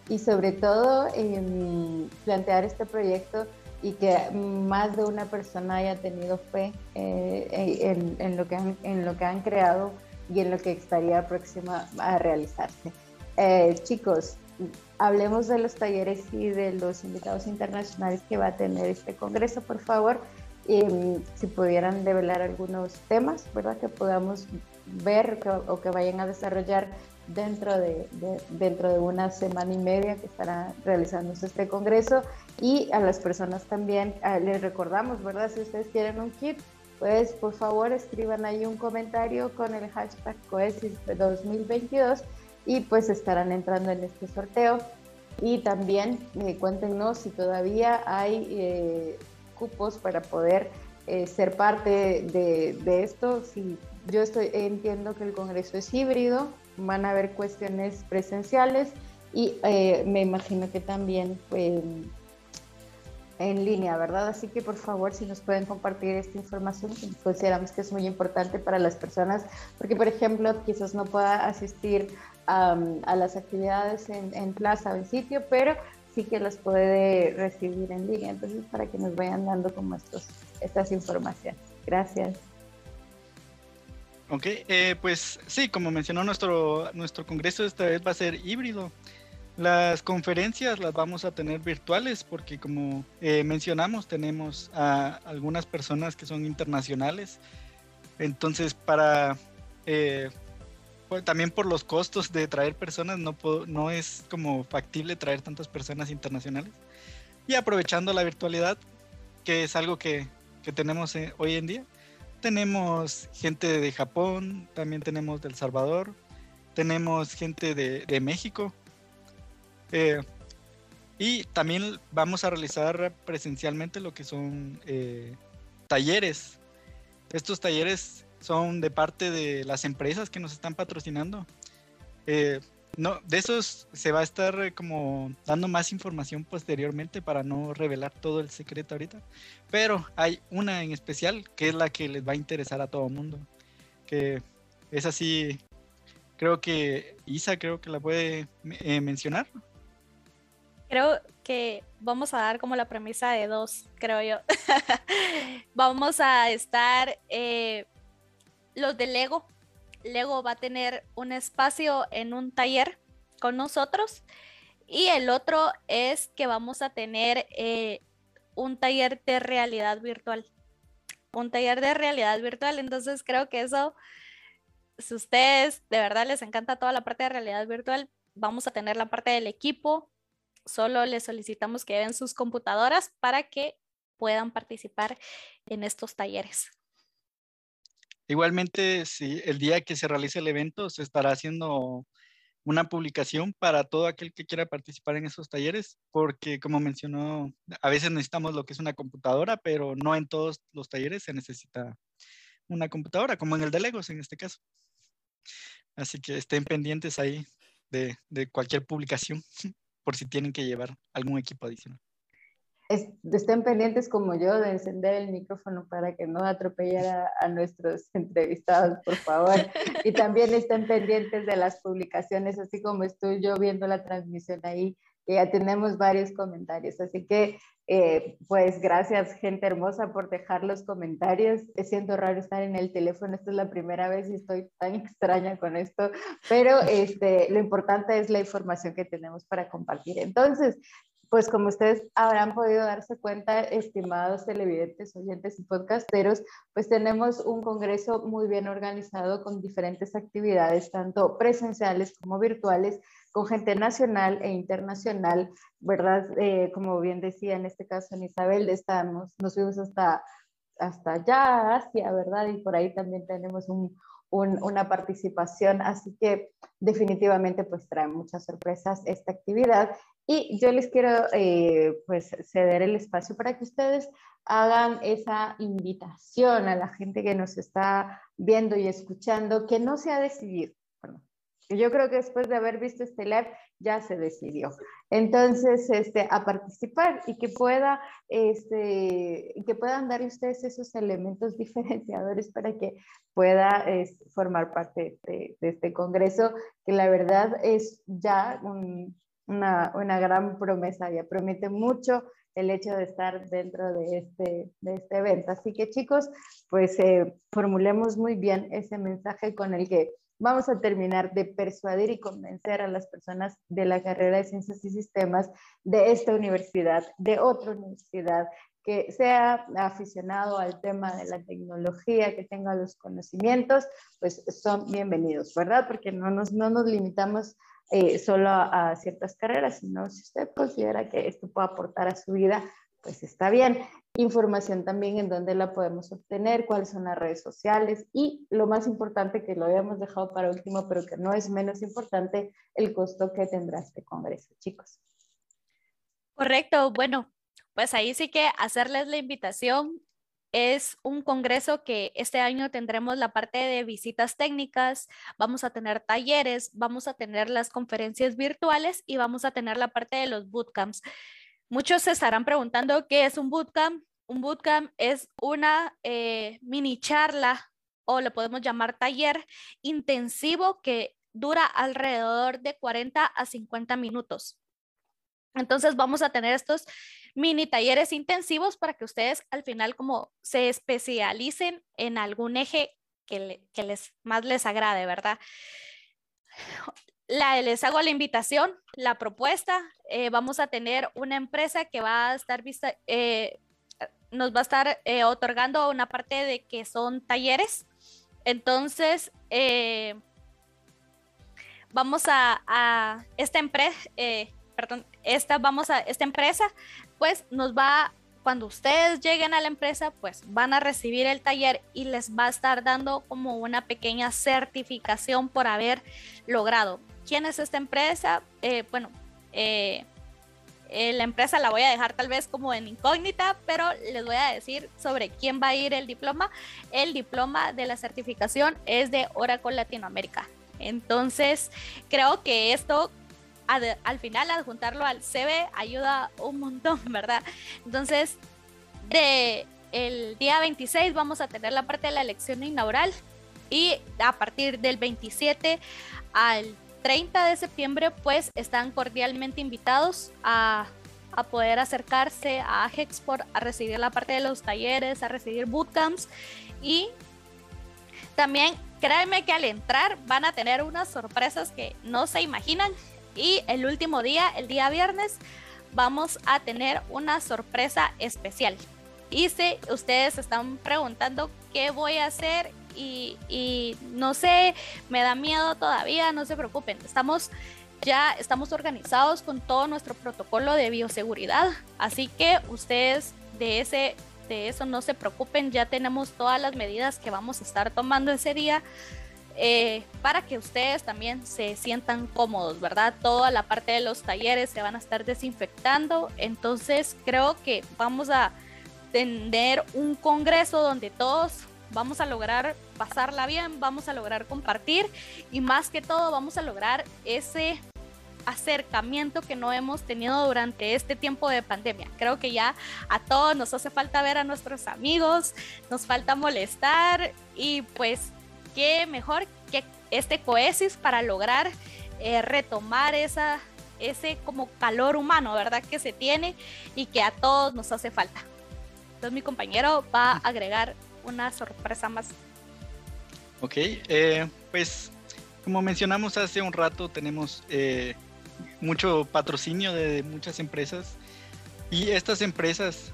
y sobre todo em, plantear este proyecto y que más de una persona haya tenido fe eh, en, en, lo que han, en lo que han creado y en lo que estaría próxima a realizarse. Eh, chicos, hablemos de los talleres y de los invitados internacionales que va a tener este congreso, por favor. Y, si pudieran develar algunos temas, ¿verdad? Que podamos ver o que vayan a desarrollar dentro de, dentro de una semana y media que estará realizándose este congreso. Y a las personas también les recordamos, ¿verdad? Si ustedes quieren un kit, pues por favor escriban ahí un comentario con el hashtag COESIS 2022 y pues estarán entrando en este sorteo. Y también eh, cuéntenos si todavía hay eh, cupos para poder eh, ser parte de, de, esto. Si yo estoy, entiendo que el Congreso es híbrido, van a haber cuestiones presenciales y me imagino que también pues, en línea, ¿verdad? Así que por favor, si nos pueden compartir esta información, consideramos que es muy importante para las personas, porque por ejemplo, quizás no pueda asistir a las actividades en, plaza o en sitio, pero sí que las puede recibir en línea. Entonces, para que nos vayan dando como estos, estas informaciones. Gracias. Ok, eh, pues sí, como mencionó nuestro, nuestro congreso, esta vez va a ser híbrido. Las conferencias las vamos a tener virtuales porque como eh, mencionamos tenemos a algunas personas que son internacionales. Entonces para eh, también por los costos de traer personas, no, no es como factible traer tantas personas internacionales. Y aprovechando la virtualidad, que es algo que, que tenemos eh, hoy en día, tenemos gente de Japón, también tenemos de El Salvador, tenemos gente de, de México. Eh, y también vamos a realizar presencialmente lo que son eh, talleres. Estos talleres son de parte de las empresas que nos están patrocinando. Eh, no, de esos se va a estar eh, como dando más información posteriormente para no revelar todo el secreto ahorita. Pero hay una en especial que es la que les va a interesar a todo mundo. Que es así, creo que Isa creo que la puede eh, mencionar. Creo que vamos a dar como la premisa de dos, creo yo. [LAUGHS] vamos a estar los de Lego. Lego va a tener un espacio en un taller con nosotros. Y el otro es que vamos a tener eh, un taller de realidad virtual. Un taller de realidad virtual. Entonces creo que eso, si ustedes de verdad les encanta toda la parte de realidad virtual, vamos a tener la parte del equipo. Solo les solicitamos que den sus computadoras para que puedan participar en estos talleres. Igualmente, si el día que se realice el evento se estará haciendo una publicación para todo aquel que quiera participar en esos talleres, porque como mencionó, a veces necesitamos lo que es una computadora, pero no en todos los talleres se necesita una computadora, como en el de Legos en este caso. Así que estén pendientes ahí de, de cualquier publicación [LAUGHS] por si tienen que llevar algún equipo adicional estén pendientes como yo de encender el micrófono para que no atropellara a nuestros [LAUGHS] entrevistados, por favor. Y también estén pendientes de las publicaciones, así como estoy yo viendo la transmisión ahí, que ya tenemos varios comentarios. Así que, eh, pues gracias, gente hermosa, por dejar los comentarios. Me siento raro estar en el teléfono, esta es la primera vez y estoy tan [LAUGHS] extraña con esto, pero este, lo importante es la información que tenemos para compartir. Entonces, pues como ustedes habrán podido darse cuenta, estimados televidentes, oyentes y podcasteros, pues tenemos un congreso muy bien organizado con diferentes actividades, tanto presenciales como virtuales, con gente nacional e internacional, ¿verdad? Eh, como bien decía en este caso en Isabel, estamos, nos fuimos hasta, hasta allá, Asia, ¿verdad? Y por ahí también tenemos un, una participación, así que definitivamente pues trae muchas sorpresas esta actividad y yo les quiero eh, pues ceder el espacio para que ustedes hagan esa invitación a la gente que nos está viendo y escuchando, que no se ha decidido. Yo creo que después de haber visto este live ya se decidió. Entonces, este, a participar y que pueda, este, que puedan dar ustedes esos elementos [LAUGHS] diferenciadores para que pueda formar parte de, de, este congreso, que la verdad es ya un, una, una, gran promesa, ya promete mucho el hecho de estar dentro de este, de este evento. Así que chicos, pues eh, formulemos muy bien ese mensaje con el que vamos a terminar de persuadir y convencer a las personas de la carrera de Ciencias y Sistemas de esta universidad, de otra universidad, que sea aficionado al tema de la tecnología, que tenga los conocimientos, pues son bienvenidos, ¿verdad? Porque no nos, no nos limitamos eh, solo a, ciertas carreras, sino si usted considera que esto puede aportar a su vida, pues está bien. Información también en dónde la podemos obtener, cuáles son las redes sociales y lo más importante que lo habíamos dejado para último, pero que no es menos importante, el costo que tendrá este congreso, chicos. Correcto, bueno, pues ahí sí que hacerles la invitación es un congreso que este año tendremos la parte de visitas técnicas, vamos a tener talleres, vamos a tener las conferencias virtuales y vamos a tener la parte de los bootcamps. Muchos se estarán preguntando qué es un bootcamp. Un bootcamp es una eh, mini charla o le podemos llamar taller intensivo que dura alrededor de 40 a 50 minutos. Entonces vamos a tener estos mini talleres intensivos para que ustedes al final como se especialicen en algún eje que, les más les agrade, ¿verdad? La, les hago la invitación, la propuesta. Eh, vamos a tener una empresa que va a estar vista, eh, nos va a estar eh, otorgando una parte de que son talleres. Entonces, vamos a, a esta empresa, perdón, esta, vamos a, esta empresa pues nos va, cuando ustedes lleguen a la empresa, pues van a recibir el taller y les va a estar dando como una pequeña certificación por haber logrado. ¿Quién es esta empresa? Eh, bueno, eh, eh, la empresa la voy a dejar tal vez como en incógnita, pero les voy a decir sobre quién va a ir el diploma. El diploma de la certificación es de Oracle Latinoamérica. Entonces, creo que esto al final adjuntarlo al CV ayuda un montón, [LAUGHS] ¿verdad? Entonces, de el día 26 vamos a tener la parte de la elección inaugural y a partir del 27 al 30 de septiembre pues están cordialmente invitados a, a poder acercarse a Hexport a recibir la parte de los talleres, a recibir bootcamps y también créanme que al entrar van a tener unas sorpresas que no se imaginan y el último día, el día viernes, vamos a tener una sorpresa especial. Y si ustedes están preguntando qué voy a hacer y, no sé, me da miedo todavía, no se preocupen. Estamos ya estamos organizados con todo nuestro protocolo de bioseguridad, así que ustedes de ese de eso no se preocupen, ya tenemos todas las medidas que vamos a estar tomando ese día. Eh, para que ustedes también se sientan cómodos, ¿verdad? Toda la parte de los talleres se van a estar desinfectando, entonces creo que vamos a tener un congreso donde todos vamos a lograr pasarla bien, vamos a lograr compartir y más que todo vamos a lograr ese acercamiento que no hemos tenido durante este tiempo de pandemia. Creo que ya a todos nos hace falta ver a nuestros amigos, nos falta molestar y pues qué mejor que este coesis para lograr eh, retomar esa, ese como calor humano, ¿verdad? Que se tiene y que a todos nos hace falta. Entonces mi compañero va a agregar una sorpresa más. Ok, eh, pues como mencionamos hace un rato, tenemos eh, mucho patrocinio de muchas empresas y estas empresas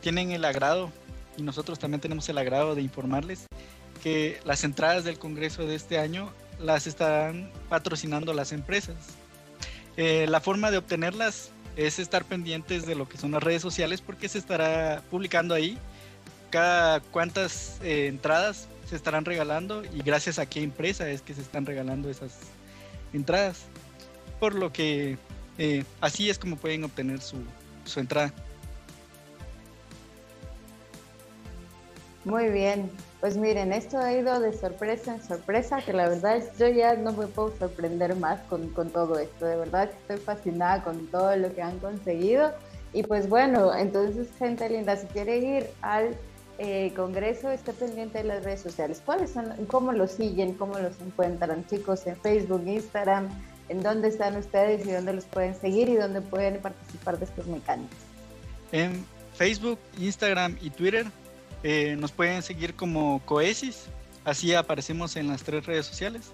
tienen el agrado y nosotros también tenemos el agrado de informarles que las entradas del Congreso de este año las estarán patrocinando las empresas. Eh, la forma de obtenerlas es estar pendientes de lo que son las redes sociales porque se estará publicando ahí cada cuántas eh, entradas se estarán regalando y gracias a qué empresa es que se están regalando esas entradas. Por lo que eh, así es como pueden obtener su, su entrada. Muy bien, pues miren, esto ha ido de sorpresa en sorpresa, que la verdad yo ya no me puedo sorprender más con, todo esto, de verdad estoy fascinada con todo lo que han conseguido. Y pues bueno, entonces gente linda, si quiere ir al eh, Congreso, esté pendiente de las redes sociales. ¿Cuáles son, cómo los siguen, cómo los encuentran chicos en Facebook, Instagram? ¿En dónde están ustedes y dónde los pueden seguir y dónde pueden participar de estos mecánicos? En Facebook, Instagram y Twitter eh, nos pueden seguir como Coesis, así aparecemos en las tres redes sociales.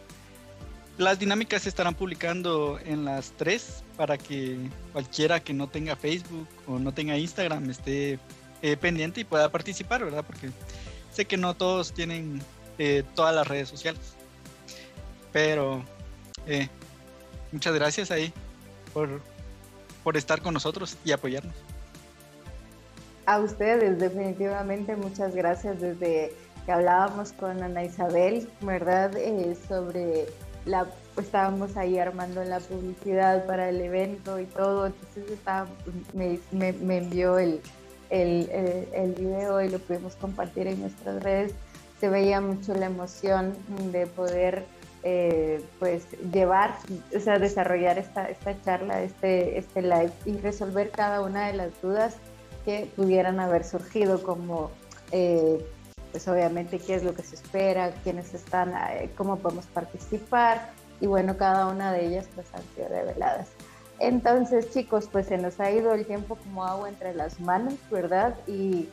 Las dinámicas se estarán publicando en las tres para que cualquiera que no tenga Facebook o no tenga Instagram esté eh, pendiente y pueda participar, ¿verdad? Porque sé que no todos tienen eh, todas las redes sociales. Pero muchas gracias ahí por, por estar con nosotros y apoyarnos. A ustedes, definitivamente, muchas gracias desde que hablábamos con Ana Isabel, ¿verdad? Eh, sobre la, estábamos ahí armando la publicidad para el evento y todo, entonces me, me, envió el, el, el, video y lo pudimos compartir en nuestras redes. Se veía mucho la emoción de poder eh, pues llevar, o sea, desarrollar esta, esta charla, este, este live y resolver cada una de las dudas que pudieran haber surgido como, eh, pues obviamente, qué es lo que se espera, quiénes están, eh, cómo podemos participar y bueno, cada una de ellas pues han sido reveladas. Entonces, chicos, pues se nos ha ido el tiempo como agua entre las manos, ¿verdad? Y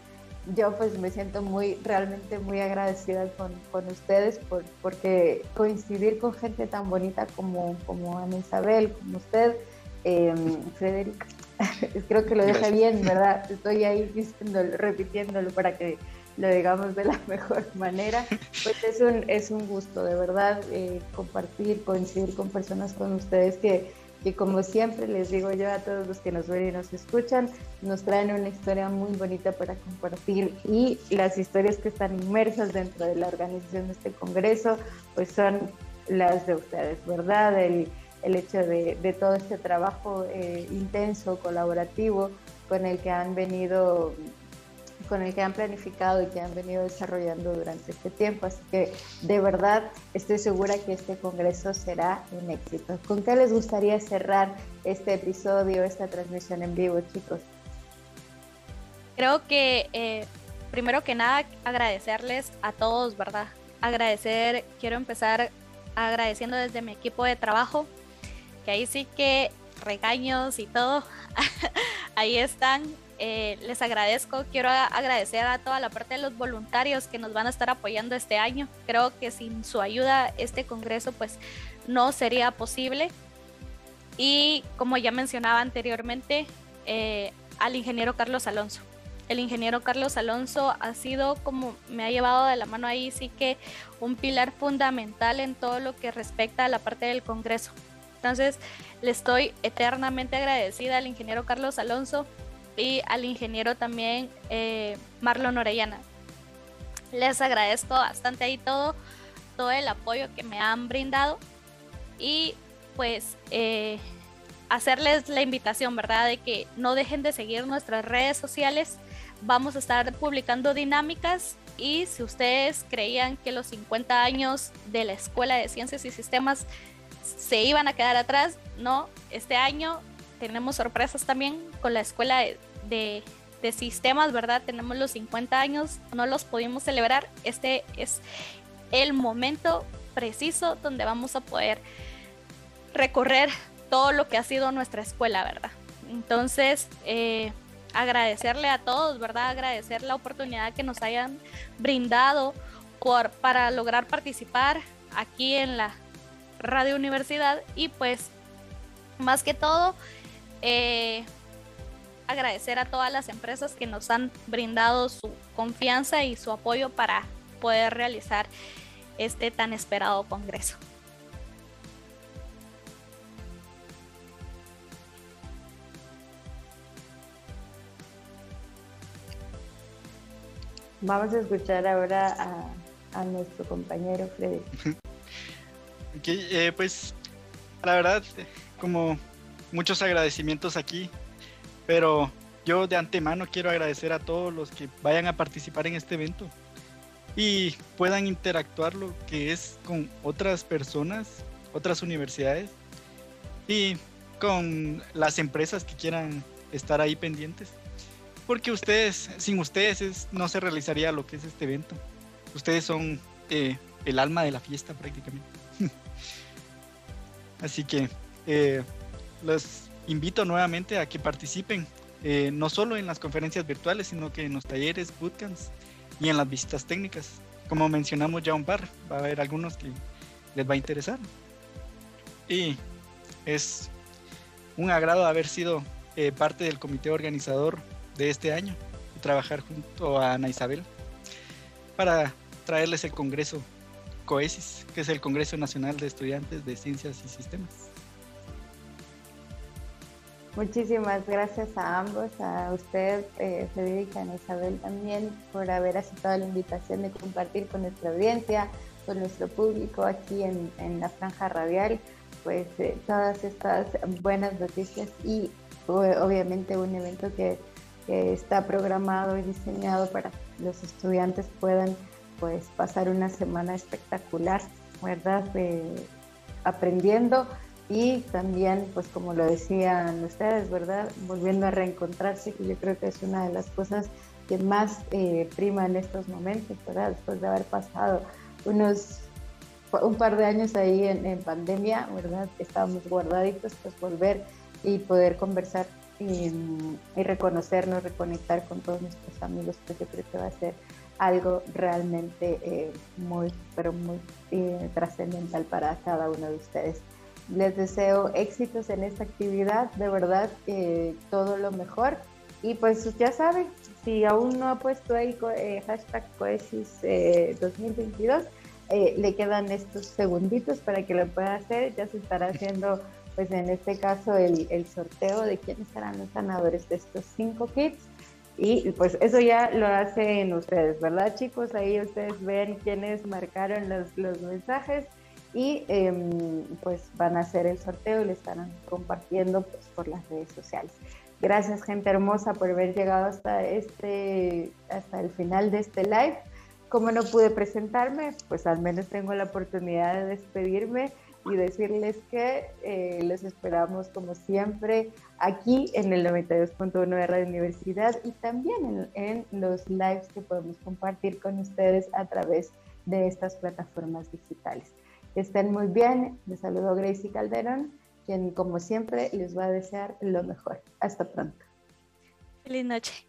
yo pues me siento muy, realmente muy agradecida con, con ustedes por, porque coincidir con gente tan bonita como, como Ana Isabel, como usted, eh, [LAUGHS] Creo que lo deja bien, [LAUGHS] ¿verdad? Estoy ahí diciéndolo, repitiéndolo para que lo digamos de la [LAUGHS] mejor manera. Pues es un, es un gusto, de verdad, eh, compartir, coincidir con personas con ustedes que, que, como siempre les digo yo a todos los que nos ven y nos escuchan, nos traen una historia muy bonita para compartir y las historias que están inmersas dentro de la organización de este congreso, pues son las de ustedes, ¿verdad? El, el hecho de, todo este trabajo eh, intenso, colaborativo, con el que han venido con el que han planificado y que han venido desarrollando durante este tiempo. Así que de verdad estoy segura que este congreso será un éxito. ¿Con qué les gustaría cerrar este episodio, esta transmisión en vivo, chicos? Creo que eh, primero que nada agradecerles a todos, ¿verdad? Agradecer, quiero empezar agradeciendo desde mi equipo de trabajo, que ahí sí que regaños y todo, [LAUGHS] ahí están. Eh, les agradezco, quiero agradecer a toda la parte de los voluntarios que nos van a estar apoyando este año. Creo que sin su ayuda este congreso pues no sería posible. Y como ya mencionaba anteriormente, eh, al ingeniero Carlos Alonso. El ingeniero Carlos Alonso ha sido como me ha llevado de la mano ahí, sí que un pilar fundamental en todo lo que respecta a la parte del Congreso. Entonces, le estoy eternamente agradecida al ingeniero Carlos Alonso y al ingeniero también eh, Marlon Orellana. Les agradezco bastante ahí todo, todo el apoyo que me han brindado y pues eh, hacerles la invitación, ¿verdad? De que no dejen de seguir nuestras redes sociales. Vamos a estar publicando dinámicas y si ustedes creían que los 50 años de la Escuela de Ciencias y Sistemas se iban a quedar atrás, no, este año tenemos sorpresas también con la Escuela de, de, Sistemas, ¿verdad? Tenemos los 50 años, no los pudimos celebrar, este es el momento preciso donde vamos a poder recorrer todo lo que ha sido nuestra escuela, ¿verdad? Entonces, eh, agradecerle a todos, ¿verdad? Agradecer la oportunidad que nos hayan brindado por, para lograr participar aquí en la Radio Universidad y pues más que todo eh, agradecer a todas las empresas que nos han brindado su confianza y su apoyo para poder realizar este tan esperado congreso. Vamos a escuchar ahora a, nuestro compañero Freddy. [LAUGHS] Eh, pues la verdad, como muchos agradecimientos aquí, pero yo de antemano quiero agradecer a todos los que vayan a participar en este evento y puedan interactuar lo que es con otras personas, otras universidades y con las empresas que quieran estar ahí pendientes porque ustedes, sin ustedes no se realizaría lo que es este evento. Ustedes son eh, el alma de la fiesta prácticamente. Así que eh, los invito nuevamente a que participen, eh, no solo en las conferencias virtuales, sino que en los talleres, bootcamps y en las visitas técnicas. Como mencionamos ya un par, va a haber algunos que les va a interesar. Y es un agrado haber sido parte del comité organizador de este año y trabajar junto a Ana Isabel para traerles el Congreso COESIS, que es el Congreso Nacional de Estudiantes de Ciencias y Sistemas. Muchísimas gracias a ambos, a usted, eh, Federica, Ana Isabel también, por haber aceptado la invitación de compartir con nuestra audiencia, con nuestro público aquí en, en la franja radial, pues eh, todas estas buenas noticias y obviamente un evento que que está programado y diseñado para que los estudiantes puedan pues pasar una semana espectacular, ¿verdad? aprendiendo y también, pues como lo decían ustedes, ¿verdad? Volviendo a reencontrarse, que yo creo que es una de las cosas que más eh, prima en estos momentos, ¿verdad? Después de haber pasado unos un par de años ahí en, en pandemia, ¿verdad? Estábamos guardaditos, pues volver y poder conversar y, reconocernos, reconectar con todos nuestros amigos, pues yo creo que va a ser algo realmente eh, muy, pero muy eh, trascendental para cada uno de ustedes. Les deseo éxitos en esta actividad, de verdad, eh, todo lo mejor. Y pues ya saben, si aún no ha puesto ahí hashtag Coesis 2022, le quedan estos segunditos para que lo pueda hacer. Ya se estará [LAUGHS] haciendo pues en este caso el, el sorteo de quiénes serán los ganadores de estos cinco kits. Y pues eso ya lo hacen ustedes, ¿verdad chicos? Ahí ustedes ven quiénes marcaron los, los mensajes y em, pues van a hacer el sorteo y lo estarán compartiendo pues, por las redes sociales. Gracias gente hermosa por haber llegado hasta, este, hasta el final de este live. Como no pude presentarme, pues al menos tengo la oportunidad de despedirme y decirles que eh, les esperamos como siempre aquí en el 92.1 de Radio Universidad y también en, en, los lives que podemos compartir con ustedes a través de estas plataformas digitales. Estén muy bien, les saludo Gracie Calderón, quien como siempre les va a desear lo mejor. Hasta pronto. Feliz noche.